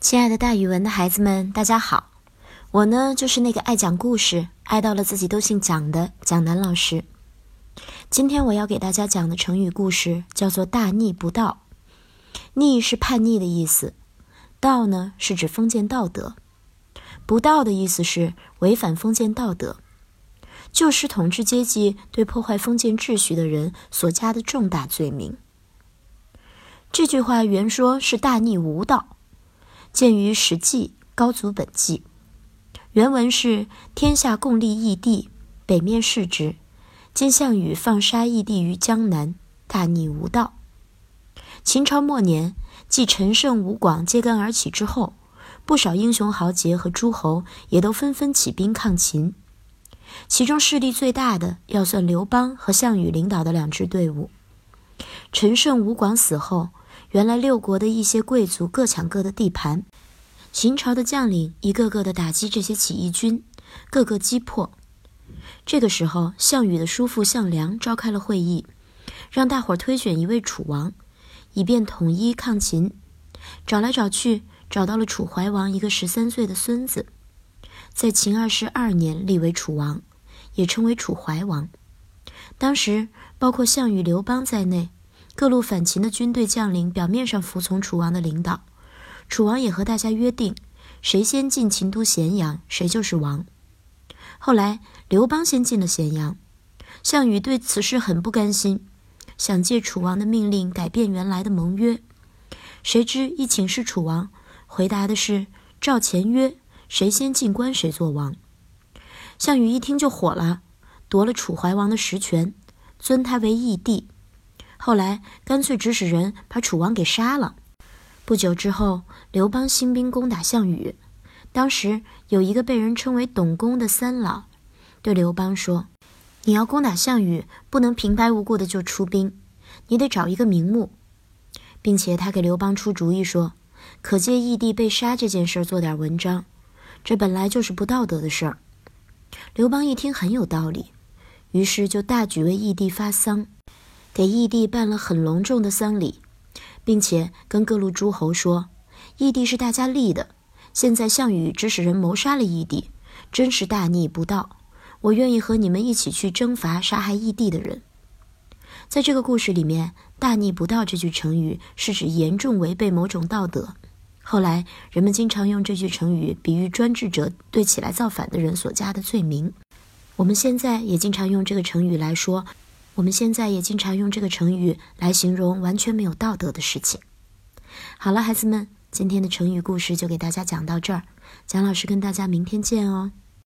亲爱的，大语文的孩子们，大家好！我呢，就是那个爱讲故事、爱到了自己都姓蒋的蒋楠老师。今天我要给大家讲的成语故事叫做“大逆不道”。逆是叛逆的意思，道呢是指封建道德。不道的意思是违反封建道德，就是统治阶级对破坏封建秩序的人所加的重大罪名。这句话原说是“大逆无道”。见于《史记·高祖本纪》，原文是：“天下共立义帝，北面视之。今项羽放杀义帝于江南，大逆无道。”秦朝末年，继陈胜、吴广揭竿而起之后，不少英雄豪杰和诸侯也都纷纷起兵抗秦。其中势力最大的，要算刘邦和项羽领导的两支队伍。陈胜、吴广死后。原来六国的一些贵族各抢各的地盘，秦朝的将领一个个的打击这些起义军，各个击破。这个时候，项羽的叔父项梁召开了会议，让大伙推选一位楚王，以便统一抗秦。找来找去，找到了楚怀王一个十三岁的孙子，在秦二世二年立为楚王，也称为楚怀王。当时包括项羽、刘邦在内。各路反秦的军队将领表面上服从楚王的领导，楚王也和大家约定，谁先进秦都咸阳，谁就是王。后来刘邦先进了咸阳，项羽对此事很不甘心，想借楚王的命令改变原来的盟约。谁知一请示楚王，回答的是照前约，谁先进关谁做王。项羽一听就火了，夺了楚怀王的实权，尊他为义帝。后来干脆指使人把楚王给杀了。不久之后，刘邦兴兵攻打项羽。当时有一个被人称为董公的三老，对刘邦说：“你要攻打项羽，不能平白无故的就出兵，你得找一个名目。”并且他给刘邦出主意说：“可借义帝被杀这件事做点文章，这本来就是不道德的事儿。”刘邦一听很有道理，于是就大举为义帝发丧。给义帝办了很隆重的丧礼，并且跟各路诸侯说：“义帝是大家立的，现在项羽指使人谋杀了义帝，真是大逆不道。我愿意和你们一起去征伐杀害义帝的人。”在这个故事里面，“大逆不道”这句成语是指严重违背某种道德。后来人们经常用这句成语比喻专制者对起来造反的人所加的罪名。我们现在也经常用这个成语来说。我们现在也经常用这个成语来形容完全没有道德的事情。好了，孩子们，今天的成语故事就给大家讲到这儿，蒋老师跟大家明天见哦。